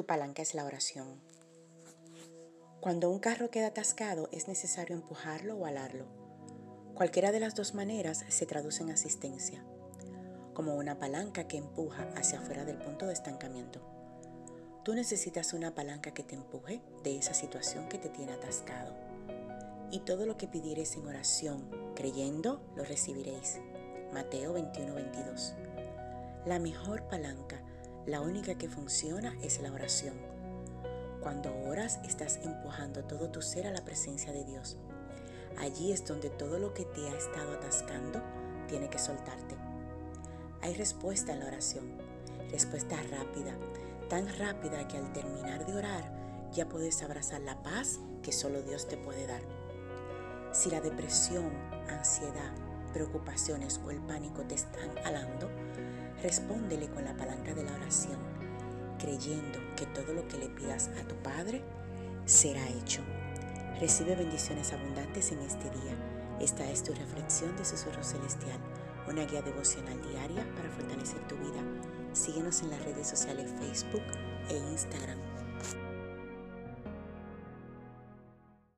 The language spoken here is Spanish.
Tu palanca es la oración. Cuando un carro queda atascado es necesario empujarlo o alarlo. Cualquiera de las dos maneras se traduce en asistencia, como una palanca que empuja hacia afuera del punto de estancamiento. Tú necesitas una palanca que te empuje de esa situación que te tiene atascado. Y todo lo que pidieres en oración, creyendo, lo recibiréis. Mateo 21-22. La mejor palanca, la única que funciona, es la oración. Cuando oras, estás empujando todo tu ser a la presencia de Dios. Allí es donde todo lo que te ha estado atascando tiene que soltarte. Hay respuesta en la oración, respuesta rápida, tan rápida que al terminar de orar ya puedes abrazar la paz que solo Dios te puede dar. Si la depresión, ansiedad, preocupaciones o el pánico te están alando, respóndele con la palanca de la oración, creyendo que todo lo que le pidas a tu Padre será hecho. Recibe bendiciones abundantes en este día. Esta es tu reflexión de Susurro Celestial, una guía devocional diaria para fortalecer tu vida Síguenos en las redes sociales Facebook e Instagram